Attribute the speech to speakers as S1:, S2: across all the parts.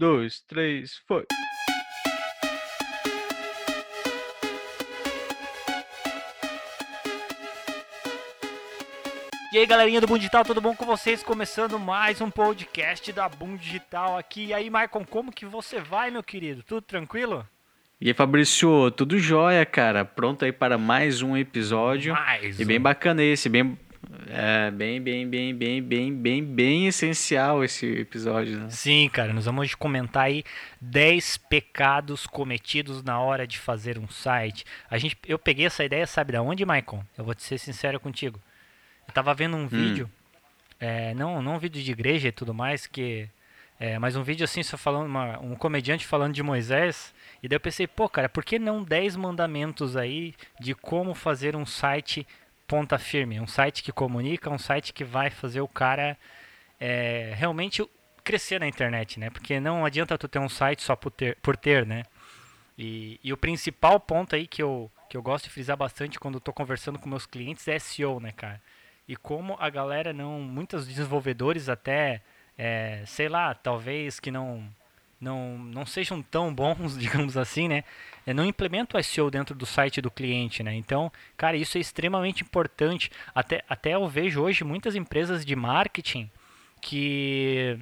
S1: dois, três, foi.
S2: E aí, galerinha do Boom Digital, tudo bom com vocês? Começando mais um podcast da Boom Digital aqui. E aí, Maicon, como que você vai, meu querido? Tudo tranquilo?
S1: E aí, Fabrício, tudo jóia, cara? Pronto aí para mais um episódio.
S2: Mais
S1: E bem bacana esse, bem, é, bem, bem, bem, bem, bem, bem, bem essencial esse episódio, né?
S2: Sim, cara, nós vamos comentar aí 10 pecados cometidos na hora de fazer um site. A gente, eu peguei essa ideia, sabe da onde, Maicon? Eu vou te ser sincero contigo. Eu tava vendo um vídeo, é, não, não um vídeo de igreja e tudo mais, que é, mas um vídeo assim, só falando, uma, um comediante falando de Moisés, e daí eu pensei, pô, cara, por que não 10 mandamentos aí de como fazer um site ponta firme? Um site que comunica, um site que vai fazer o cara é, realmente crescer na internet, né? Porque não adianta tu ter um site só por ter, por ter né? E, e o principal ponto aí que eu, que eu gosto de frisar bastante quando eu tô conversando com meus clientes é SEO, né, cara? E como a galera não, muitos desenvolvedores até, é, sei lá, talvez que não, não, não sejam tão bons, digamos assim, né? É, não implementam o SEO dentro do site do cliente, né? Então, cara, isso é extremamente importante. Até, até eu vejo hoje muitas empresas de marketing que,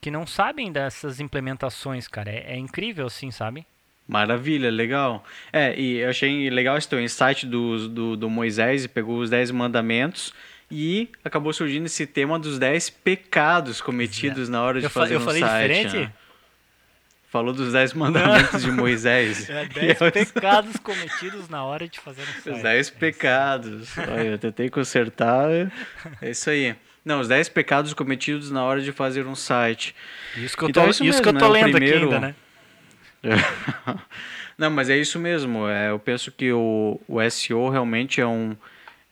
S2: que não sabem dessas implementações, cara. É, é incrível, assim, sabe?
S1: Maravilha, legal. É, e eu achei legal esse teu insight do, do, do Moisés e pegou os 10 mandamentos e acabou surgindo esse tema dos 10 pecados cometidos na hora de
S2: Eu, fa-
S1: fazer
S2: eu
S1: um
S2: falei
S1: site.
S2: diferente?
S1: né? Falou dos 10 mandamentos de Moisés.
S2: É 10
S1: eu-
S2: pecados cometidos na hora de fazer um site.
S1: Os 10 pecados. Olha, eu tentei consertar. É isso aí. Não, os 10 pecados cometidos na hora de fazer um site.
S2: Isso que eu
S1: Então
S2: tô,
S1: é isso
S2: isso que eu
S1: mesmo,
S2: tô
S1: né?
S2: Lendo
S1: primeiro-
S2: aqui ainda, né?
S1: Não, mas é isso mesmo. É, eu penso que o, o SEO realmente é um.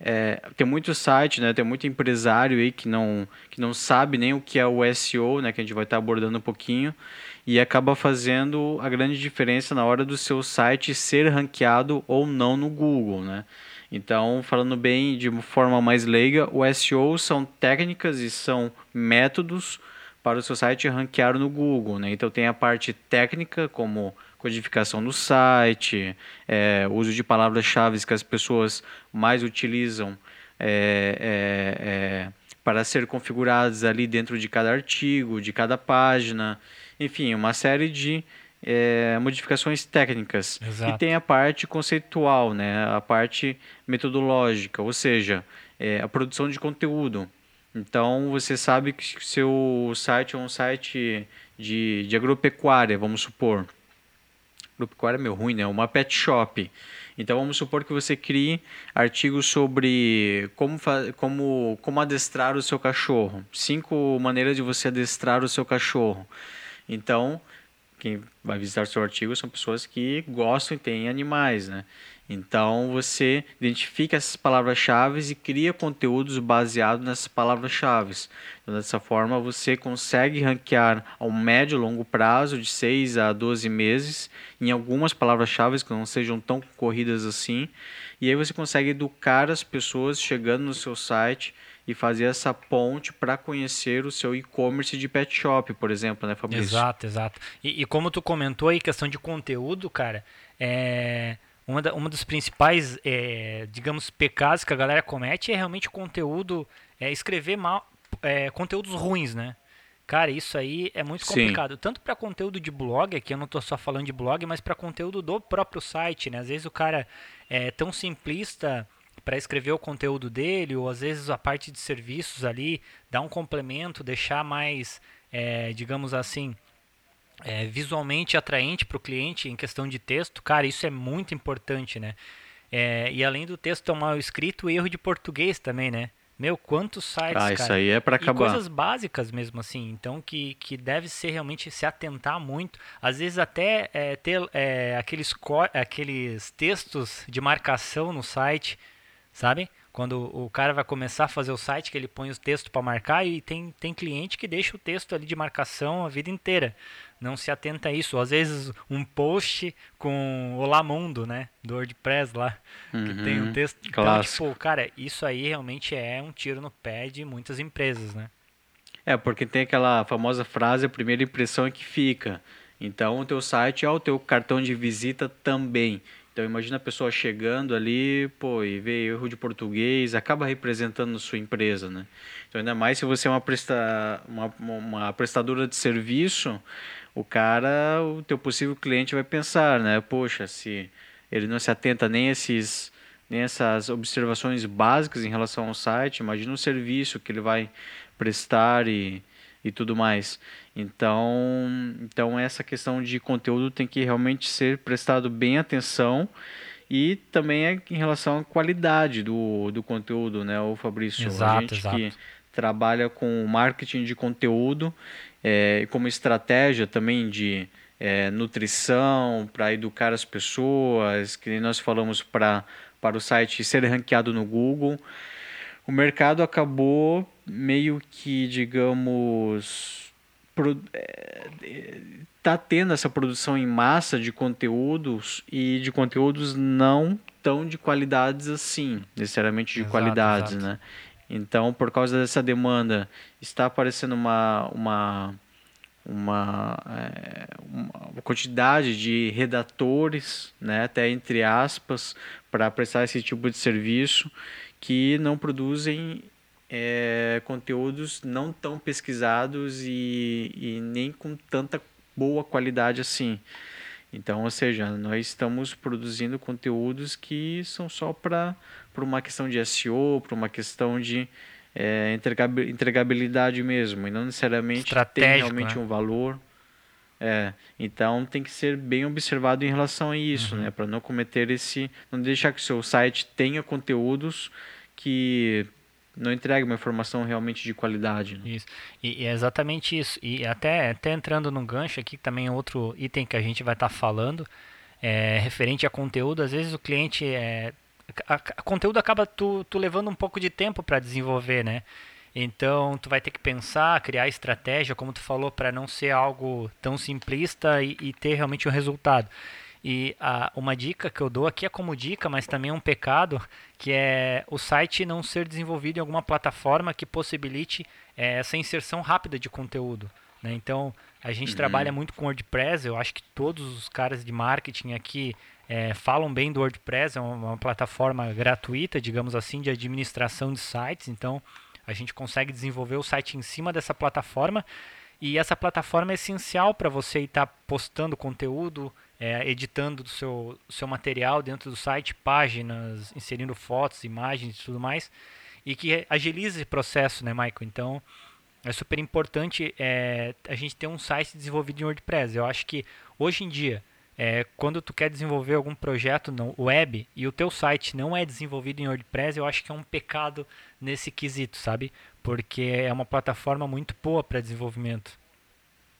S1: é, tem muito site, né? Tem muito empresário aí que não, que não sabe nem o que é o SEO, né? Que a gente vai estar abordando um pouquinho. E acaba fazendo a grande diferença na hora do seu site ser ranqueado ou não no Google, né? Então, falando bem de uma forma mais leiga, o SEO são técnicas e são métodos para o seu site ranquear no Google, né? Então tem a parte técnica, como codificação do site, é, uso de palavras-chave que as pessoas mais utilizam é, é, é, para ser configuradas ali dentro de cada artigo, de cada página, enfim, uma série de é, modificações técnicas.
S2: Exato.
S1: E tem a parte conceitual, né? a parte metodológica, ou seja, é, a produção de conteúdo. Então você sabe que seu site é um site de, de agropecuária, vamos supor. Agropecuária é meio ruim, né? Uma pet shop. Então vamos supor que você crie artigos sobre como, como, como adestrar o seu cachorro. Cinco maneiras de você adestrar o seu cachorro. Então, quem vai visitar seu artigo são pessoas que gostam e têm animais, né? Então você identifica essas palavras-chave e cria conteúdos baseados nessas palavras-chave. Então, dessa forma, você consegue ranquear a um médio e longo prazo, de 6 a 12 meses, em algumas palavras-chave que não sejam tão corridas assim. E aí você consegue educar as pessoas chegando no seu site e fazer essa ponte para conhecer o seu e-commerce de pet shop, por exemplo, né, Fabrício?
S2: Exato, exato. E, e como tu comentou aí, questão de conteúdo, cara, é uma, da, uma dos principais, é, digamos, pecados que a galera comete é realmente conteúdo, é escrever mal, é, conteúdos ruins, né? Cara, isso aí é muito
S1: Sim.
S2: complicado. Tanto para conteúdo de blog, aqui eu não tô só falando de blog, mas para conteúdo do próprio site, né? Às vezes o cara é tão simplista para escrever o conteúdo dele, ou às vezes a parte de serviços ali, dar um complemento, deixar mais, é, digamos assim, é, visualmente atraente para o cliente em questão de texto, cara, isso é muito importante, né? É, e além do texto mal escrito, erro de português também, né? Meu, quantos sites,
S1: Ah, isso
S2: cara,
S1: aí é para
S2: e
S1: acabar.
S2: coisas básicas mesmo assim, então que, que deve ser realmente se atentar muito. Às vezes até é, ter é, aqueles, aqueles textos de marcação no site, sabe? Quando o cara vai começar a fazer o site, que ele põe os textos para marcar e tem, tem cliente que deixa o texto ali de marcação a vida inteira. Não se atenta a isso. Às vezes um post com Olá Mundo, né? Do WordPress lá, que tem um
S1: Uhum,
S2: texto. Então,
S1: clássico.
S2: tipo, cara, isso aí realmente é um tiro no pé de muitas empresas, né?
S1: É, porque tem aquela famosa frase, a primeira impressão é que fica. Então, o teu site é o teu cartão de visita também. Então, imagina a pessoa chegando ali, pô, e vê erro de português, acaba representando sua empresa, né? Então, ainda mais se você é uma, presta, uma, uma prestadora de serviço, o cara, o teu possível cliente vai pensar, né? Poxa, se ele não se atenta nem a esses nem essas observações básicas em relação ao site, imagina o serviço que ele vai prestar e, e tudo mais. Então, então essa questão de conteúdo tem que realmente ser prestado bem atenção e também é em relação à qualidade do, do conteúdo, né, o Fabrício?
S2: Exato,
S1: a gente
S2: exato.
S1: que trabalha com marketing de conteúdo é, como estratégia também de é, nutrição para educar as pessoas, que nós falamos para para o site ser ranqueado no Google. O mercado acabou meio que, digamos, pro, é, tá tendo essa produção em massa de conteúdos e de conteúdos não tão de qualidades assim, necessariamente de
S2: Exato,
S1: qualidades,
S2: exato.
S1: né? Então, por causa dessa demanda, está aparecendo uma, uma, uma, é, uma quantidade de redatores, né, até entre aspas, para prestar esse tipo de serviço, que não produzem é, conteúdos não tão pesquisados e, e nem com tanta boa qualidade assim. Então, ou seja, nós estamos produzindo conteúdos que são só para uma questão de SEO, para uma questão de é, entregabilidade mesmo, e não necessariamente tem realmente
S2: né?
S1: um valor. É, então tem que ser bem observado em relação a isso,
S2: Uhum.
S1: né? Para não cometer esse. Não deixar que o seu site tenha conteúdos que não entreguem uma informação realmente de qualidade. né?
S2: Isso. E, e é exatamente isso. E até, até entrando num gancho aqui, também é outro item que a gente vai estar falando, é, referente a conteúdo, às vezes o cliente é. A, a conteúdo acaba tu, tu levando um pouco de tempo para desenvolver, né? Então tu vai ter que pensar, criar estratégia, como tu falou, para não ser algo tão simplista e, e ter realmente um resultado. E a, uma dica que eu dou aqui é como dica, mas também é um pecado, que é o site não ser desenvolvido em alguma plataforma que possibilite é, essa inserção rápida de conteúdo. Né? Então, a gente
S1: Uhum.
S2: trabalha muito com WordPress, eu acho que todos os caras de marketing aqui é, falam bem do WordPress, é uma, uma plataforma gratuita, digamos assim, de administração de sites, então a gente consegue desenvolver o site em cima dessa plataforma e essa plataforma é essencial para você estar postando conteúdo, é, editando o seu, seu material dentro do site, páginas, inserindo fotos, imagens e tudo mais, e que agilize esse processo, né, Michael? Então, é super importante é, a gente ter um site desenvolvido em WordPress. Eu acho que hoje em dia, é, quando tu quer desenvolver algum projeto no web e o teu site não é desenvolvido em WordPress, eu acho que é um pecado nesse quesito, sabe? Porque é uma plataforma muito boa para desenvolvimento.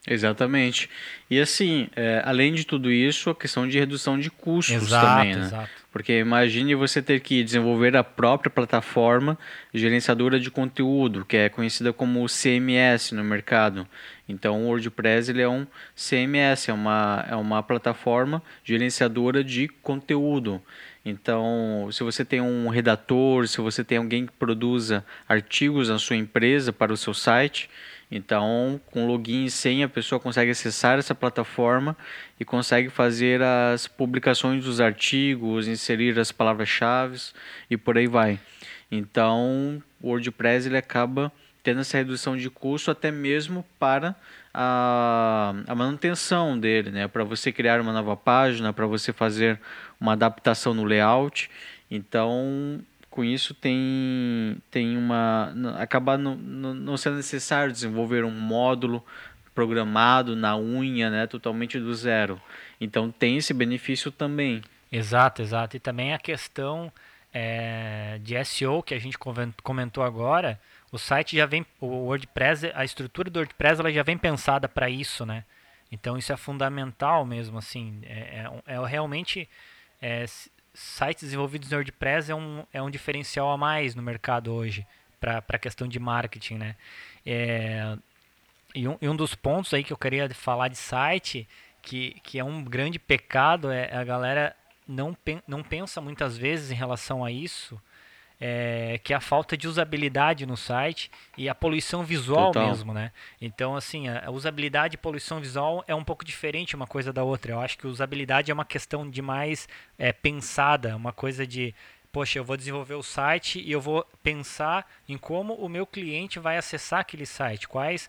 S1: Exatamente. E assim, é, além de tudo isso, a questão de redução de custos
S2: Exato,
S1: também, né?
S2: exato.
S1: Porque imagine você ter que desenvolver a própria plataforma gerenciadora de conteúdo, que é conhecida como CMS no mercado. Então, o WordPress ele é um CMS, é uma, é uma plataforma gerenciadora de conteúdo. Então, se você tem um redator, se você tem alguém que produza artigos na sua empresa para o seu site, então, com login e senha, a pessoa consegue acessar essa plataforma e consegue fazer as publicações dos artigos, inserir as palavras-chave e por aí vai. Então, o WordPress ele acaba tendo essa redução de custo até mesmo para a, a manutenção dele, né? Para você criar uma nova página, para você fazer uma adaptação no layout. Então, com isso tem, tem uma. acaba não, não sendo necessário desenvolver um módulo programado na unha, né? Totalmente do zero. Então tem esse benefício também.
S2: Exato, exato. E também a questão é, de SEO que a gente comentou agora, o site já vem, o WordPress, a estrutura do WordPress ela já vem pensada para isso, né? Então isso é fundamental mesmo, assim, é, é, é realmente é, sites desenvolvidos no WordPress é um, é um diferencial a mais no mercado hoje para a questão de marketing, né? É, e um, e um dos pontos aí que eu queria falar de site, que, que é um grande pecado, é a galera não, pen, não pensa muitas vezes em relação a isso, é, que é a falta de usabilidade no site e a poluição visual Total. mesmo, né? Então, assim, a usabilidade e poluição visual é um pouco diferente uma coisa da outra. Eu acho que usabilidade é uma questão de mais é, pensada, uma coisa de poxa, eu vou desenvolver o site e eu vou pensar em como o meu cliente vai acessar aquele site, quais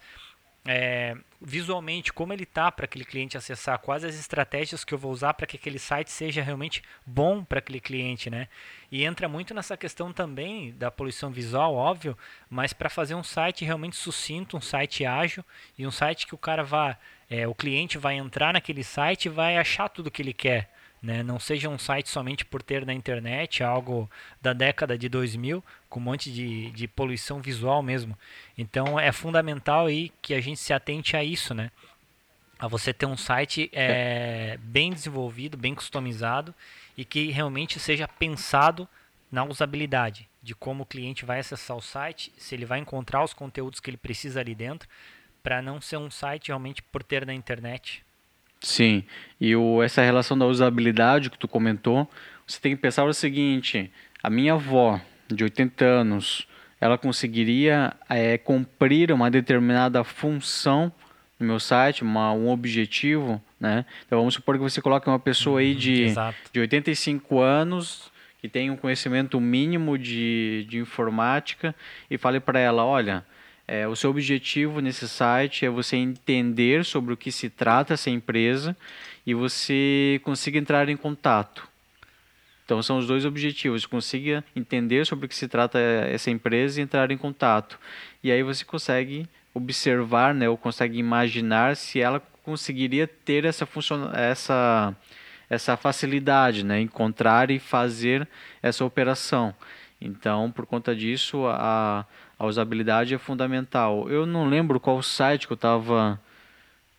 S2: é, visualmente como ele tá para aquele cliente acessar, quais as estratégias que eu vou usar para que aquele site seja realmente bom para aquele cliente, né? E entra muito nessa questão também da poluição visual, óbvio, mas para fazer um site realmente sucinto, um site ágil e um site que o cara vá, é, o cliente vai entrar naquele site e vai achar tudo que ele quer. Né? Não seja um site somente por ter na internet algo da década de 2000, com um monte de, de poluição visual mesmo. Então é fundamental aí que a gente se atente a isso, né? A você ter um site é, bem desenvolvido, bem customizado e que realmente seja pensado na usabilidade, de como o cliente vai acessar o site, se ele vai encontrar os conteúdos que ele precisa ali dentro, para não ser um site realmente por ter na internet.
S1: Sim, e o, essa relação da usabilidade que tu comentou, você tem que pensar o seguinte: a minha avó de 80 anos, ela conseguiria é, cumprir uma determinada função no meu site, uma, um objetivo, né? Então vamos supor que você coloque uma pessoa aí de, Exato. de 85 anos que tem um conhecimento mínimo de, de informática e fale para ela, olha, é, o seu objetivo nesse site é você entender sobre o que se trata essa empresa e você consiga entrar em contato. Então são os dois objetivos, consiga entender sobre o que se trata essa empresa e entrar em contato. E aí você consegue observar, né, ou consegue imaginar se ela conseguiria ter essa função, essa essa facilidade, né, encontrar e fazer essa operação. Então, por conta disso, a a usabilidade é fundamental. Eu não lembro qual site que eu estava.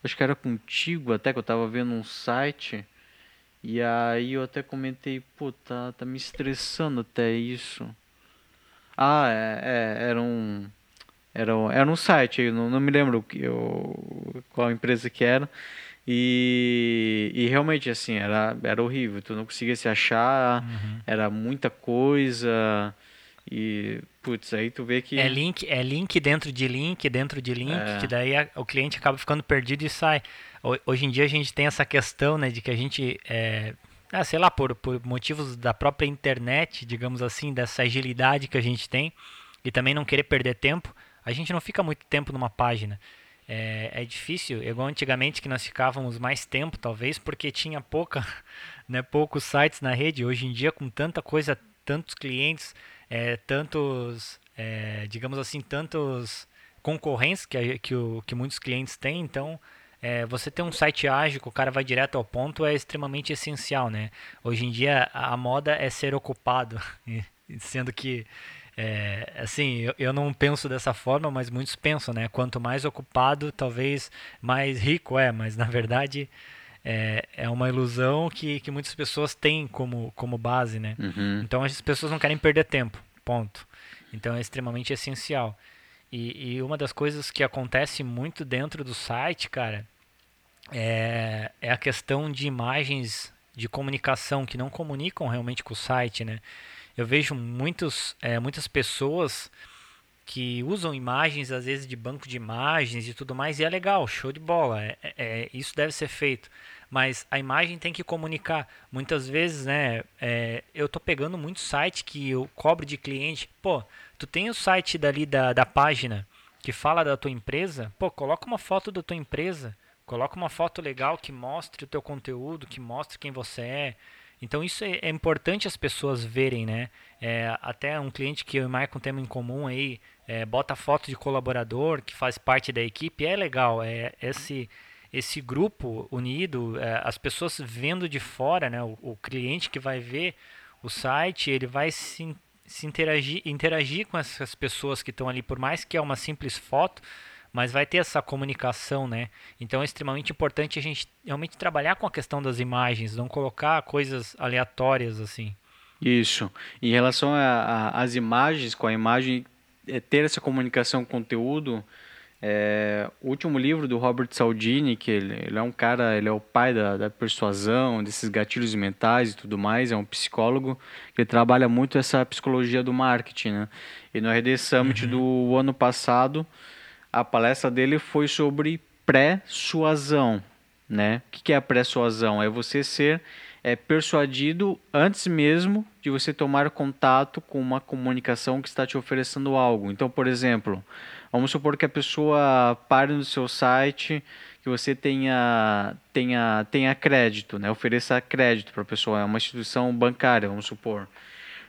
S1: Acho que era contigo até que eu estava vendo um site. E aí eu até comentei, pô, tá, tá me estressando até isso. Ah, é, é era um. Era, era um site, eu não, não me lembro eu, qual empresa que era. E, e realmente, assim, era, era horrível. Tu não conseguia se achar, uhum. era muita coisa. E, putz, aí tu vê que.
S2: É link, é link dentro de link, dentro de link, é. que daí a, o cliente acaba ficando perdido e sai. Hoje em dia a gente tem essa questão, né, de que a gente. É, ah, sei lá, por, por motivos da própria internet, digamos assim, dessa agilidade que a gente tem, e também não querer perder tempo, a gente não fica muito tempo numa página. É, é difícil, igual antigamente que nós ficávamos mais tempo, talvez, porque tinha pouca, né, poucos sites na rede. Hoje em dia, com tanta coisa, tantos clientes, é, tantos, é, digamos assim, tantos concorrentes que, que, o, que muitos clientes têm, então é, você ter um site ágil, o cara vai direto ao ponto, é extremamente essencial, né? Hoje em dia a moda é ser ocupado, sendo que é, assim, eu, eu não penso dessa forma, mas muitos pensam, né? Quanto mais ocupado, talvez mais rico é, mas na verdade é, é uma ilusão que, que muitas pessoas têm como, como base, né? Uhum. Então as pessoas não querem perder tempo, ponto. Então é extremamente essencial. E, e uma das coisas que acontece muito dentro do site, cara, é, é a questão de imagens de comunicação que não comunicam realmente com o site, né? Eu vejo muitos, é, muitas pessoas que usam imagens, às vezes, de banco de imagens e tudo mais, e é legal, show de bola, é, é, é, isso deve ser feito. Mas a imagem tem que comunicar. Muitas vezes, né, é, eu tô pegando muito site que eu cobro de cliente, pô, tu tem o site dali da, da página que fala da tua empresa, pô, coloca uma foto da tua empresa, coloca uma foto legal que mostre o teu conteúdo, que mostre quem você é, então isso é, é importante as pessoas verem, né? É, até um cliente que eu e o Maicon temos em comum aí, é, bota foto de colaborador que faz parte da equipe, é legal. É esse esse grupo unido, é, as pessoas vendo de fora, né? O, o, cliente que vai ver o site, ele vai se, se interagir, interagir com essas pessoas que estão ali, por mais que é uma simples foto, mas vai ter essa comunicação, né? Então é extremamente importante a gente realmente trabalhar com a questão das imagens, não colocar coisas aleatórias assim.
S1: Isso. Em relação às imagens, com a imagem, é, ter essa comunicação com conteúdo, é, o último livro do Robert Cialdini, que ele, ele, é um cara, ele é o pai da, da, persuasão, desses gatilhos mentais e tudo mais, é um psicólogo que trabalha muito essa psicologia do marketing, né? E no RD Summit uhum. do ano passado, a palestra dele foi sobre pré-suasão, né? O que é a pré-suasão? É você ser é, persuadido antes mesmo de você tomar contato com uma comunicação que está te oferecendo algo. Então, por exemplo, vamos supor que a pessoa pare no seu site, que você tenha, tenha, tenha crédito, né? ofereça crédito para a pessoa, é uma instituição bancária, vamos supor.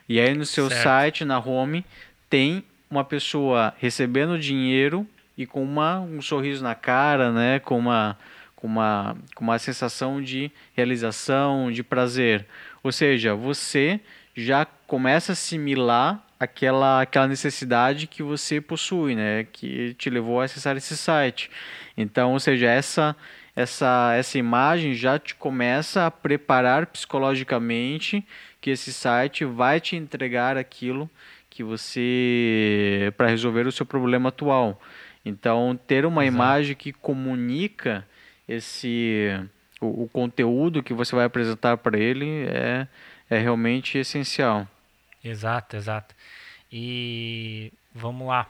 S1: E aí no seu certo. site, na home, tem uma pessoa recebendo dinheiro e com uma, um sorriso na cara, né? com uma com uma, com uma sensação de realização, de prazer. Ou seja, você já começa a assimilar aquela, aquela necessidade que você possui, né? que te levou a acessar esse site. Então, ou seja, essa, essa, essa imagem já te começa a preparar psicologicamente que esse site vai te entregar aquilo que você para resolver o seu problema atual. Então, ter uma Exato. imagem que comunica esse o, o conteúdo que você vai apresentar para ele é, é realmente essencial.
S2: Exato, exato. E vamos lá.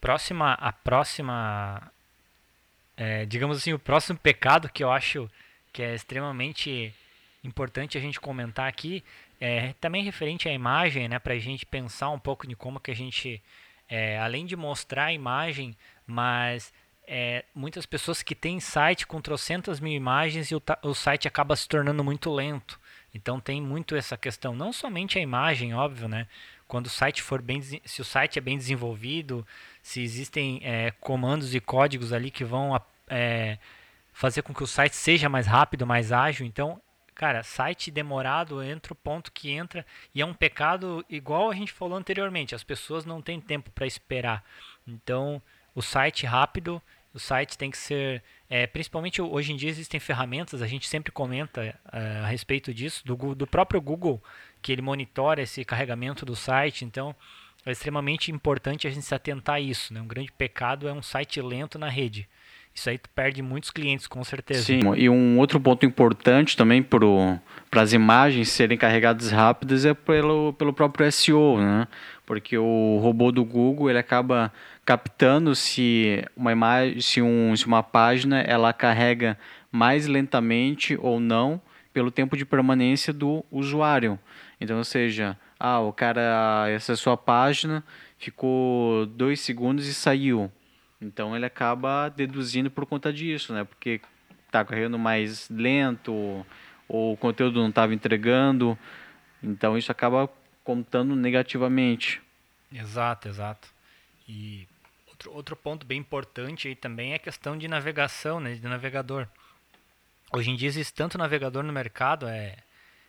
S2: Próxima, a próxima, é, digamos assim, o próximo pecado que eu acho que é extremamente importante a gente comentar aqui é também referente à imagem, né, para a gente pensar um pouco de como que a gente, é, além de mostrar a imagem, mas é, muitas pessoas que têm site com trocentas mil imagens e o, o site acaba se tornando muito lento. Então tem muito essa questão, não somente a imagem, óbvio, né? Quando o site for bem, se o site é bem desenvolvido, se existem é, comandos e códigos ali que vão é, fazer com que o site seja mais rápido, mais ágil. Então, cara, site demorado entra o ponto que entra e é um pecado igual a gente falou anteriormente. As pessoas não têm tempo para esperar. Então, o site rápido o site tem que ser, é, principalmente hoje em dia existem ferramentas, a gente sempre comenta é, a respeito disso, do, do próprio Google, que ele monitora esse carregamento do site, então é extremamente importante a gente se atentar a isso. Né? Um grande pecado é um site lento na rede. Isso aí perde muitos clientes, com certeza.
S1: Sim, e um outro ponto importante também para as imagens serem carregadas rápidas é pelo, pelo próprio SEO, né? Porque o robô do Google ele acaba captando se uma imagem, se, um, se uma página ela carrega mais lentamente ou não pelo tempo de permanência do usuário. Então, ou seja, ah, o cara acessou a página, ficou dois segundos e saiu. Então ele acaba deduzindo por conta disso, né? Porque está correndo mais lento ou o conteúdo não estava entregando. Então isso acaba contando negativamente.
S2: Exato, exato. E Outro, outro ponto bem importante aí também é a questão de navegação, né, de navegador. Hoje em dia existe tanto navegador no mercado, é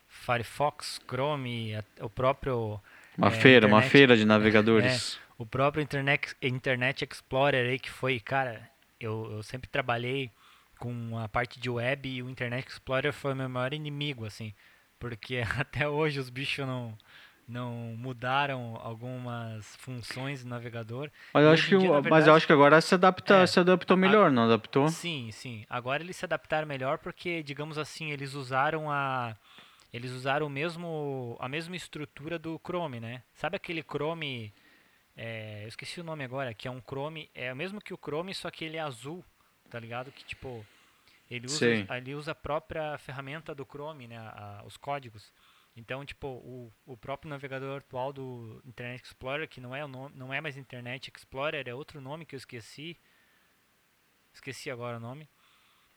S2: Firefox, Chrome, o próprio
S1: uma é, feira, Internet, uma feira de navegadores.
S2: É, o próprio Internet, Internet Explorer aí que foi, cara, eu, eu sempre trabalhei com a parte de web e o Internet Explorer foi o meu maior inimigo, assim, porque até hoje os bichos não não mudaram algumas funções do navegador.
S1: Mas eu acho que, dia, verdade, mas eu acho que agora se adapta, é, se adaptou melhor, a, não adaptou?
S2: Sim, sim. Agora eles se adaptaram melhor porque, digamos assim, eles usaram a eles usaram o mesmo a mesma estrutura do Chrome, né? Sabe aquele Chrome é, eu esqueci o nome agora, que é um Chrome, é o mesmo que o Chrome, só que ele é azul, tá ligado? Que tipo ele usa, ele usa a própria ferramenta do Chrome, né, a, os códigos. Então, tipo, o, o próprio navegador atual do Internet Explorer, que não é, o nome, não é mais Internet Explorer, é outro nome que eu esqueci. Esqueci agora o nome.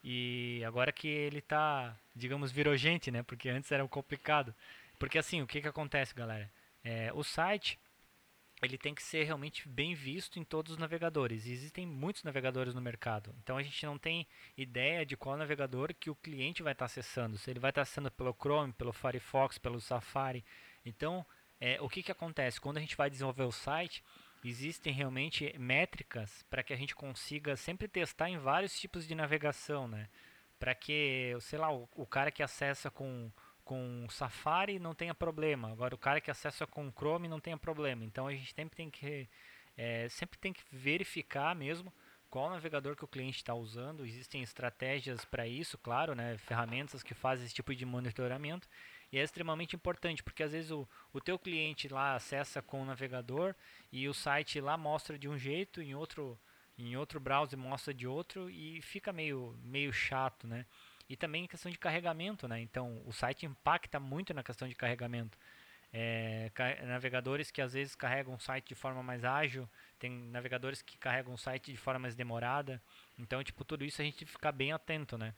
S2: E agora que ele tá, digamos, virou gente, né? Porque antes era complicado. Porque assim, o que que acontece, galera? É, o site, ele tem que ser realmente bem visto em todos os navegadores. E existem muitos navegadores no mercado. Então a gente não tem ideia de qual navegador que o cliente vai estar acessando. Se ele vai estar acessando pelo Chrome, pelo Firefox, pelo Safari. Então, é, o que, que acontece? Quando a gente vai desenvolver o site, existem realmente métricas para que a gente consiga sempre testar em vários tipos de navegação, né? Para que, sei lá, o, o cara que acessa com com Safari não tenha problema. Agora o cara que acessa com Chrome não tenha problema. Então a gente sempre tem que é, sempre tem que verificar mesmo qual navegador que o cliente está usando. Existem estratégias para isso, claro, né? ferramentas que fazem esse tipo de monitoramento. E é extremamente importante, porque às vezes o, o teu cliente lá acessa com o navegador e o site lá mostra de um jeito, em outro, em outro browser mostra de outro e fica meio, meio chato, né? E também questão de carregamento, né? Então o site impacta muito na questão de carregamento. É, navegadores que às vezes carregam o site de forma mais ágil, tem navegadores que carregam o site de forma mais demorada. Então, tipo, tudo isso a gente ficar bem atento, né?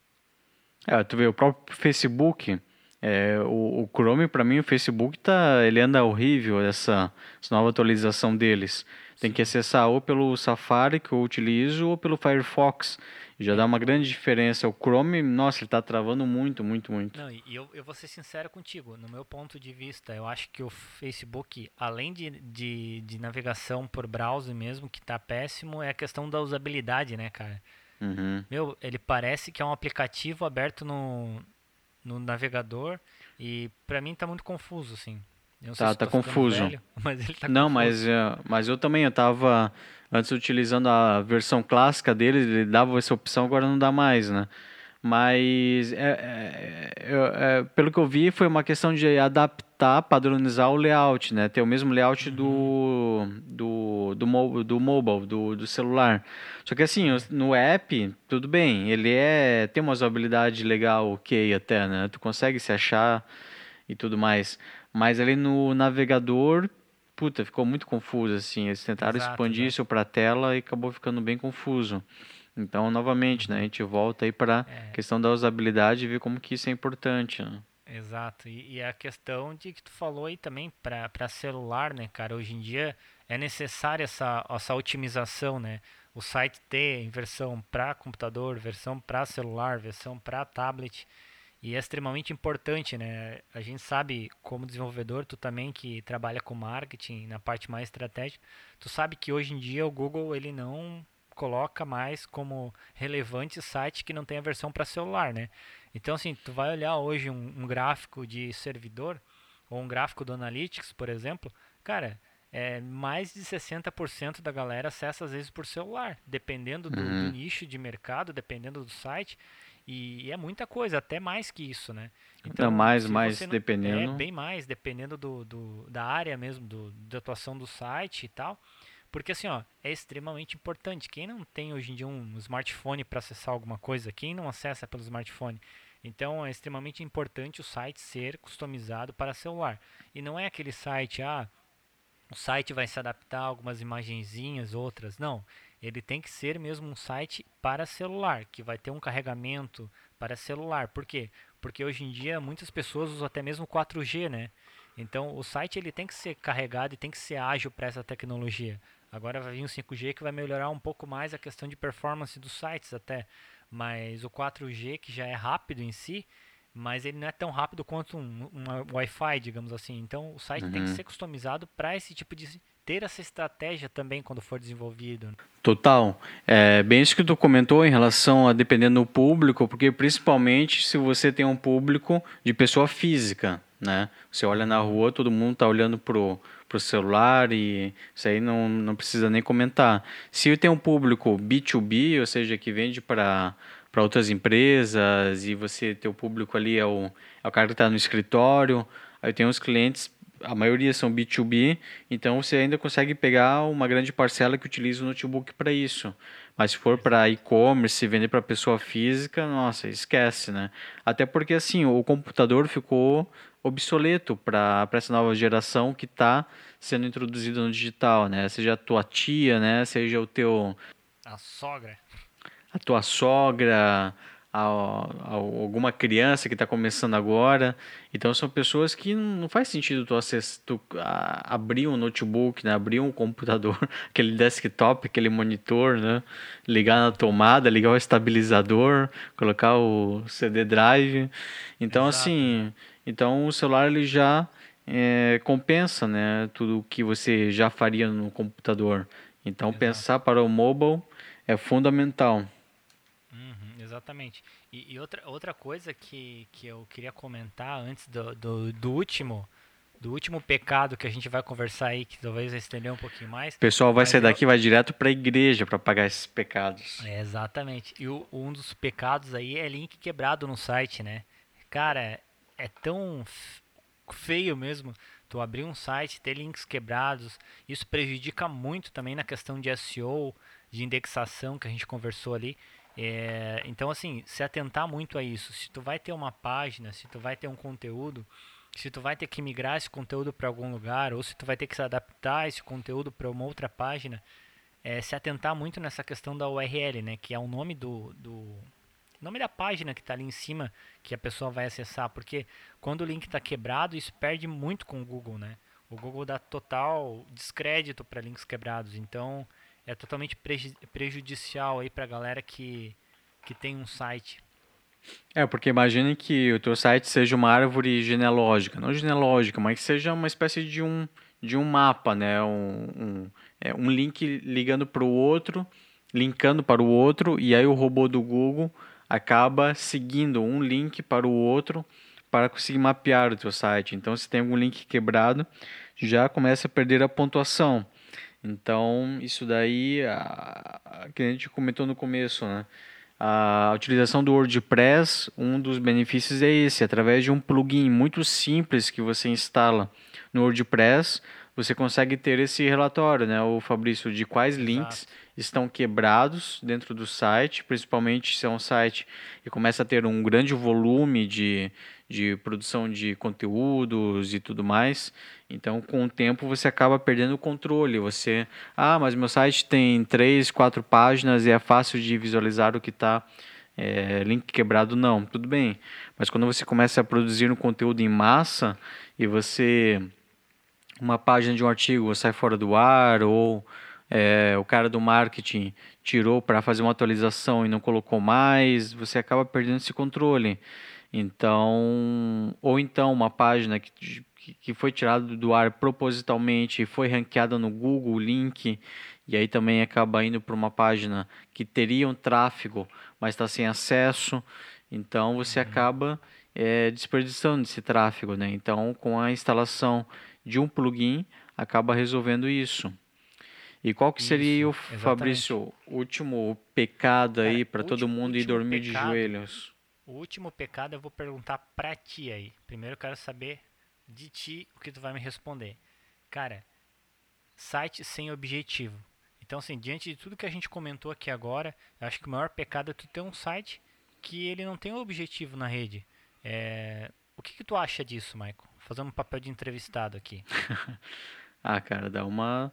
S1: É, tu vê, o próprio Facebook, é, o, o, Chrome, para mim, o Facebook tá, ele anda horrível essa, essa nova atualização deles. Tem que acessar ou pelo Safari que eu utilizo ou pelo Firefox. Já dá uma grande diferença. O Chrome, nossa, ele está travando muito, muito, muito.
S2: Não, e eu, eu vou ser sincero contigo. No meu ponto de vista, eu acho que o Facebook, além de, de, de navegação por browser mesmo, que está péssimo, é a questão da usabilidade, né, cara?
S1: Uhum.
S2: Meu, ele parece que é um aplicativo aberto no, no navegador e para mim tá muito confuso, assim.
S1: Eu não tá, tá confuso.
S2: Velho, mas ele tá
S1: não,
S2: confuso.
S1: mas, uh, mas eu também, eu tava antes utilizando a versão clássica dele, ele dava essa opção, agora não dá mais, né? Mas, é, é, é, pelo que eu vi, foi uma questão de adaptar, padronizar o layout, né? Ter o mesmo layout do, uhum. do, do, do mobile, do, do celular. Só que assim, no app, tudo bem, ele é tem uma usabilidade legal, ok até, né? Tu consegue se achar e tudo mais. Mas ali no navegador, puta, ficou muito confuso, assim. Eles tentaram Exato, expandir né? isso para a tela e acabou ficando bem confuso. Então, novamente, né, a gente volta aí para a é. questão da usabilidade e ver como que isso é importante. Né?
S2: Exato. E, e, a questão de que tu falou aí também para celular, né, cara? Hoje em dia é necessária essa, essa otimização, né? O site ter em versão para computador, versão para celular, versão para tablet. E é extremamente importante, né? A gente sabe, como desenvolvedor, tu também que trabalha com marketing na parte mais estratégica, tu sabe que hoje em dia o Google ele não coloca mais como relevante site que não tem a versão para celular, né? Então, assim, tu vai olhar hoje um, um, gráfico de servidor ou um gráfico do Analytics, por exemplo, cara, é, mais de 60% da galera acessa às vezes por celular, dependendo do, uhum. do nicho de mercado, dependendo do site. E, é muita coisa, até mais que isso, né?
S1: Então, não, mais, mais, não, dependendo.
S2: É, bem mais, dependendo do, do, da área mesmo, do, da atuação do site e tal. Porque assim, ó, é extremamente importante. Quem não tem hoje em dia um smartphone para acessar alguma coisa, quem não acessa pelo smartphone? Então é extremamente importante o site ser customizado para celular. E não é aquele site, ah, o site vai se adaptar a algumas imagenzinhas, outras. Não. Ele tem que ser mesmo um site para celular, que vai ter um carregamento para celular. Por quê? Porque hoje em dia muitas pessoas usam até mesmo 4G, né? Então o site ele tem que ser carregado e tem que ser ágil para essa tecnologia. Agora vai vir o 5G que vai melhorar um pouco mais a questão de performance dos sites até. Mas o 4G, que já é rápido em si, mas ele não é tão rápido quanto um, um Wi-Fi, digamos assim. Então o site uhum. tem que uhum. ser customizado para esse tipo de ter essa estratégia também quando for desenvolvido.
S1: Total. É bem isso que tu comentou em relação a dependendo do público, porque principalmente se você tem um público de pessoa física, né? Você olha na rua, todo mundo está olhando pro pro celular e isso aí não, não precisa nem comentar. Se tem um público B2B, ou seja, que vende para para outras empresas e você teu público ali é o, é o cara que está no escritório, aí tem uns clientes a maioria são B2B, então você ainda consegue pegar uma grande parcela que utiliza o notebook para isso. Mas se for para e-commerce, vender para pessoa física, nossa, esquece, né? Até porque assim, o computador ficou obsoleto para essa nova geração que está sendo introduzida no digital, né? Seja a tua tia, né? Seja o teu
S2: a sogra,
S1: a tua sogra, a, a alguma criança que está começando agora. Então são pessoas que não faz sentido tu, acess, tu a, abrir um notebook, né? abrir um computador, aquele desktop, aquele monitor, né? ligar na tomada, ligar o estabilizador, colocar o CD drive. Então Exato. assim, então o celular ele já é, compensa, né? Tudo que você já faria no computador. Então Exato. pensar para o mobile é fundamental.
S2: Exatamente. E, e, outra, outra coisa que, que eu queria comentar antes do, do, do último do último pecado que a gente vai conversar aí, que talvez vai estender um pouquinho mais.
S1: O pessoal vai sair
S2: eu-
S1: daqui e vai direto para a igreja para pagar esses pecados.
S2: É, exatamente. E o- um dos pecados aí é link quebrado no site, né? Cara, é tão feio mesmo tu abrir um site, ter links quebrados. Isso prejudica muito também na questão de SEO, de indexação que a gente conversou ali. É, então, assim, se atentar muito a isso. Se tu vai ter uma página, se tu vai ter um conteúdo, se tu vai ter que migrar esse conteúdo para algum lugar, ou se tu vai ter que se adaptar esse conteúdo para uma outra página, é, se atentar muito nessa questão da URL, né? Que é o nome do, do nome da página que está ali em cima que a pessoa vai acessar, porque quando o link está quebrado, isso perde muito com o Google, né? O Google dá total descrédito para links quebrados, então é totalmente preju- prejudicial aí para a galera que, que tem um site.
S1: É, porque imagine que o teu site seja uma árvore genealógica, não genealógica, mas que seja uma espécie de um, de um mapa, né? Um, um, é, um link ligando para o outro, linkando para o outro, e aí o robô do Google acaba seguindo um link para o outro para conseguir mapear o teu site. Então, se tem algum link quebrado, já começa a perder a pontuação. Então, isso daí, a, a, que a gente comentou no começo, né? A utilização do WordPress, um dos benefícios é esse, através de um plugin muito simples que você instala no WordPress, você consegue ter esse relatório, né, o Fabrício, de quais links estão quebrados dentro do site, principalmente se é um site que começa a ter um grande volume de, de produção de conteúdos e tudo mais. Então, com o tempo, você acaba perdendo o controle. Você, ah, mas meu site tem três, quatro páginas e é fácil de visualizar o que está é, link quebrado. Não, tudo bem. Mas quando você começa a produzir um conteúdo em massa e você uma página de um artigo sai fora do ar ou é, o cara do marketing tirou para fazer uma atualização e não colocou mais, você acaba perdendo esse controle. Então, ou então uma página que, que foi tirada do ar propositalmente e foi ranqueada no Google, link, e aí também acaba indo para uma página que teria um tráfego, mas está sem acesso. Então, você
S2: Uhum.
S1: acaba é, desperdiçando esse tráfego. Né? Então, com a instalação de um plugin, acaba resolvendo isso. E qual que seria,
S2: Isso,
S1: o
S2: exatamente.
S1: Fabrício, último pecado aí para todo mundo ir dormir de
S2: pecado-
S1: joelhos?
S2: O último pecado eu vou perguntar pra ti aí. Primeiro eu quero saber de ti o que tu vai me responder. Cara, site sem objetivo. Então, assim, diante de tudo que a gente comentou aqui agora, eu acho que o maior pecado é tu ter um site que ele não tem um objetivo na rede. É, O que, que tu acha disso, Michael? Fazendo um papel de entrevistado aqui.
S1: Ah, cara, dá uma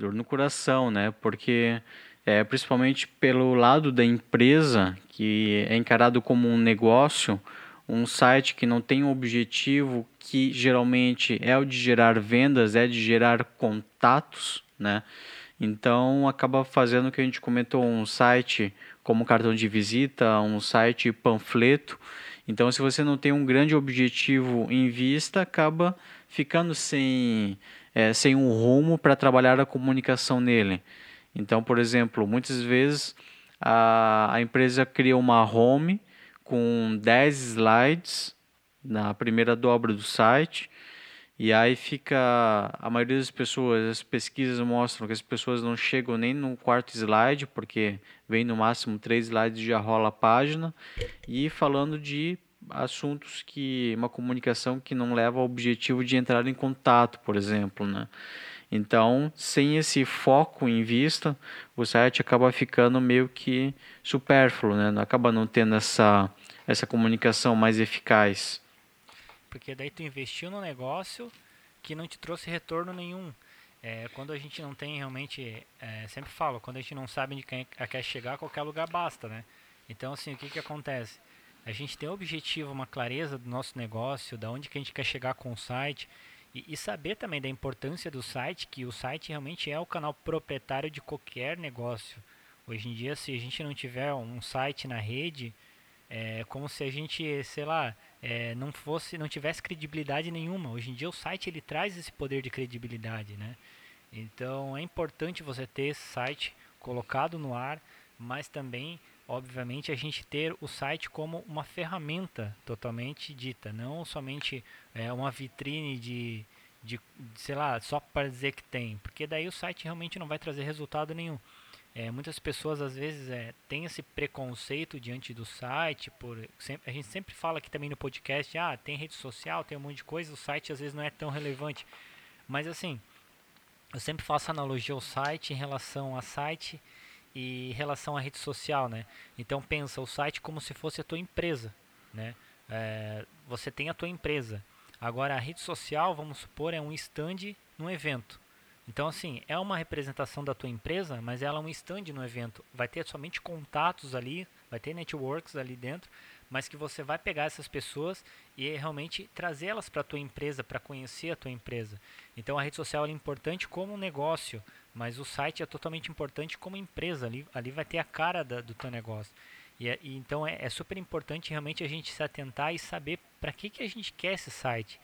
S1: dor no coração, né? Porque é principalmente pelo lado da empresa, que é encarado como um negócio, um site que não tem um objetivo que geralmente é o de gerar vendas, é de gerar contatos, né? Então acaba fazendo o que a gente comentou, um site como cartão de visita, um site panfleto. Então, se você não tem um grande objetivo em vista, acaba ficando sem, é, sem um rumo para trabalhar a comunicação nele. Então, por exemplo, muitas vezes a, a empresa cria uma home com 10 slides na primeira dobra do site e aí fica a maioria das pessoas, as pesquisas mostram que as pessoas não chegam nem no quarto slide, porque vem no máximo três slides e já rola a página, e falando de assuntos que uma comunicação que não leva ao objetivo de entrar em contato, por exemplo, né? Então, sem esse foco em vista, o site acaba ficando meio que supérfluo, né? Acaba não tendo essa essa comunicação mais eficaz.
S2: Porque daí tu investiu no negócio que não te trouxe retorno nenhum. É, quando a gente não tem realmente, é, sempre falo, quando a gente não sabe de quem é- quer chegar, qualquer lugar basta, né? Então, assim, o que que acontece? A gente tem um objetivo, uma clareza do nosso negócio, da onde que a gente quer chegar com o site e, e saber também da importância do site, que o site realmente é o canal proprietário de qualquer negócio. Hoje em dia, se a gente não tiver um site na rede, é como se a gente, sei lá, é, não fosse, não tivesse credibilidade nenhuma. Hoje em dia o site ele traz esse poder de credibilidade, né? Então é importante você ter esse site colocado no ar, mas também obviamente, a gente ter o site como uma ferramenta totalmente dita, não somente é, uma vitrine de, de, sei lá, só para dizer que tem, porque daí o site realmente não vai trazer resultado nenhum. É, muitas pessoas às vezes é, têm esse preconceito diante do site, por sempre, a gente sempre fala aqui também no podcast, ah, tem rede social, tem um monte de coisa, o site às vezes não é tão relevante. Mas assim, eu sempre faço analogia ao site em relação a site e em relação à rede social, né? Então pensa o site como se fosse a tua empresa, né? É, você tem a tua empresa. Agora a rede social, vamos supor, é um stand num evento. Então, assim, é uma representação da tua empresa, mas ela é um stand no evento. Vai ter somente contatos ali, vai ter networks ali dentro, mas que você vai pegar essas pessoas e realmente trazê-las para a tua empresa, para conhecer a tua empresa. Então, a rede social é importante como um negócio, mas o site é totalmente importante como empresa. Ali, ali vai ter a cara da, do teu negócio. E, é, e então, é, é super importante realmente a gente se atentar e saber para que, que a gente quer esse site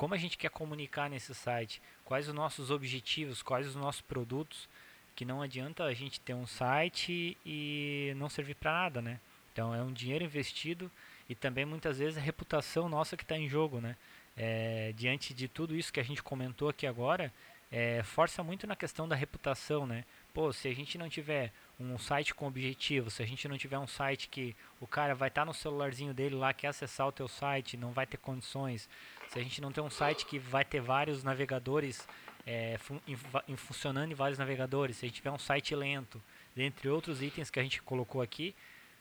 S2: como a gente quer comunicar nesse site, quais os nossos objetivos, quais os nossos produtos, que não adianta a gente ter um site e não servir para nada, né? Então é um dinheiro investido e também muitas vezes a reputação nossa que está em jogo, né? É, diante de tudo isso que a gente comentou aqui agora, é, força muito na questão da reputação, né? Pô, se a gente não tiver um site com objetivo, se a gente não tiver um site que o cara vai estar tá no celularzinho dele lá, quer acessar o teu site, não vai ter condições, se a gente não tem um site que vai ter vários navegadores é, fun em, funcionando em vários navegadores, se a gente tiver um site lento, dentre outros itens que a gente colocou aqui,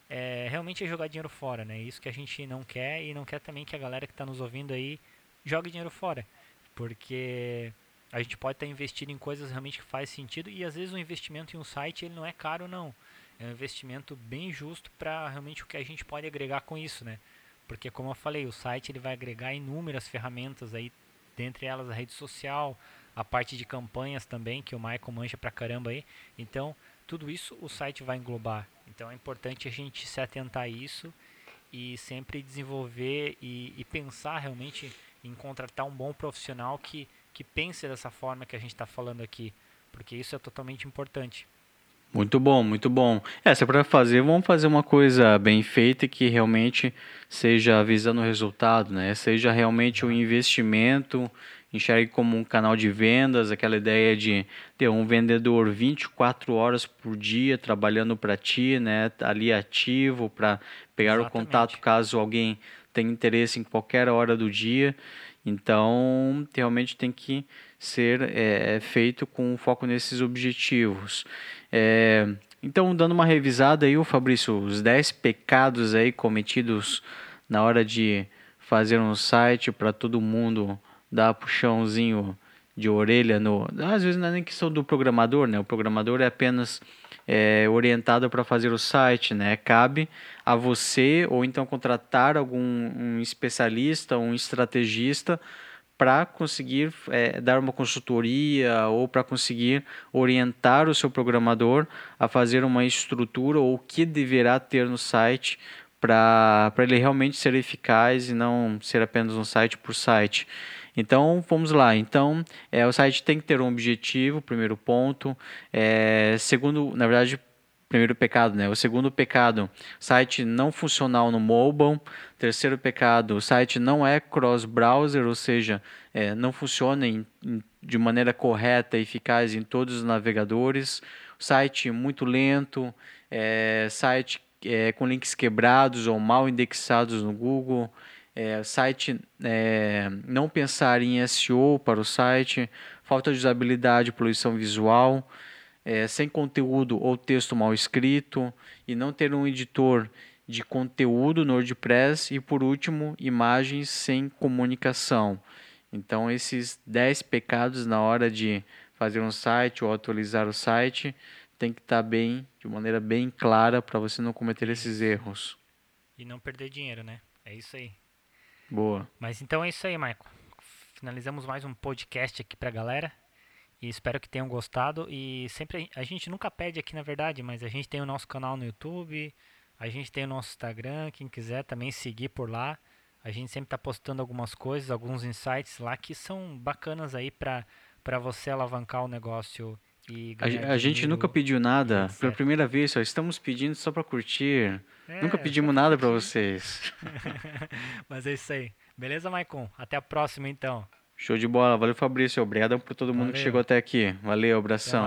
S2: é, realmente é jogar dinheiro fora, né? Isso que a gente não quer e não quer também que a galera que está nos ouvindo aí jogue dinheiro fora, porque a gente pode estar tá investindo em coisas realmente que faz sentido e às vezes o investimento em um site ele não é caro não, é um investimento bem justo para realmente o que a gente pode agregar com isso, né? Porque como eu falei, o site ele vai agregar inúmeras ferramentas aí, dentre elas a rede social, a parte de campanhas também, que o Michael mancha pra caramba aí. Então, tudo isso o site vai englobar. Então é importante a gente se atentar a isso e sempre desenvolver e, e pensar realmente em contratar um bom profissional que, que pense dessa forma que a gente está falando aqui, porque isso é totalmente importante.
S1: Muito bom, muito bom. É, se é para fazer, vamos fazer uma coisa bem feita que realmente seja visando o resultado, né? Seja realmente um investimento, enxergue como um canal de vendas, aquela ideia de ter um vendedor 24 horas por dia trabalhando para ti, né? Ali ativo para pegar Exatamente. o contato caso alguém tenha interesse em qualquer hora do dia. Então, realmente tem que ser é, feito com foco nesses objetivos. É, então, dando uma revisada aí, o Fabrício, os 10 pecados aí cometidos na hora de fazer um site para todo mundo dar puxãozinho de orelha no. Às vezes não é nem questão do programador, né? O programador é apenas é, orientado para fazer o site, né? Cabe a você ou então contratar algum um especialista, um estrategista para conseguir é, dar uma consultoria ou para conseguir orientar o seu programador a fazer uma estrutura ou o que deverá ter no site para ele realmente ser eficaz e não ser apenas um site por site. Então, vamos lá. Então, é, o site tem que ter um objetivo, primeiro ponto. É, segundo, na verdade, primeiro pecado, né? O segundo pecado, site não funcional no mobile. Terceiro pecado, o site não é cross-browser, ou seja, é, não funciona em, em, de maneira correta e eficaz em todos os navegadores. O site muito lento, é, site é, com links quebrados ou mal indexados no Google. É, site é, não pensar em SEO para o site, falta de usabilidade, poluição visual, é, sem conteúdo ou texto mal escrito e não ter um editor de conteúdo no WordPress e por último imagens sem comunicação. Então esses 10 pecados na hora de fazer um site ou atualizar o site tem que estar tá bem, de maneira bem clara para você não cometer esses erros.
S2: E não perder dinheiro, né? É isso aí.
S1: Boa.
S2: Mas então é isso aí, Michael. Finalizamos mais um podcast aqui pra galera. E espero que tenham gostado. E sempre a gente nunca pede aqui, na verdade, mas a gente tem o nosso canal no YouTube, a gente tem o nosso Instagram. Quem quiser também seguir por lá. A gente sempre está postando algumas coisas, alguns insights lá que são bacanas aí para você alavancar o negócio
S1: A, a gente nunca pediu nada.
S2: etc.
S1: Pela primeira vez, só estamos pedindo só pra curtir.
S2: É,
S1: nunca pedimos nada pra
S2: curtir.
S1: vocês.
S2: Mas é isso aí. Beleza, Maicon? Até a próxima, então.
S1: Show de bola. Valeu, Fabrício. Obrigado por todo mundo que
S2: Valeu.
S1: chegou até aqui. Valeu, abração.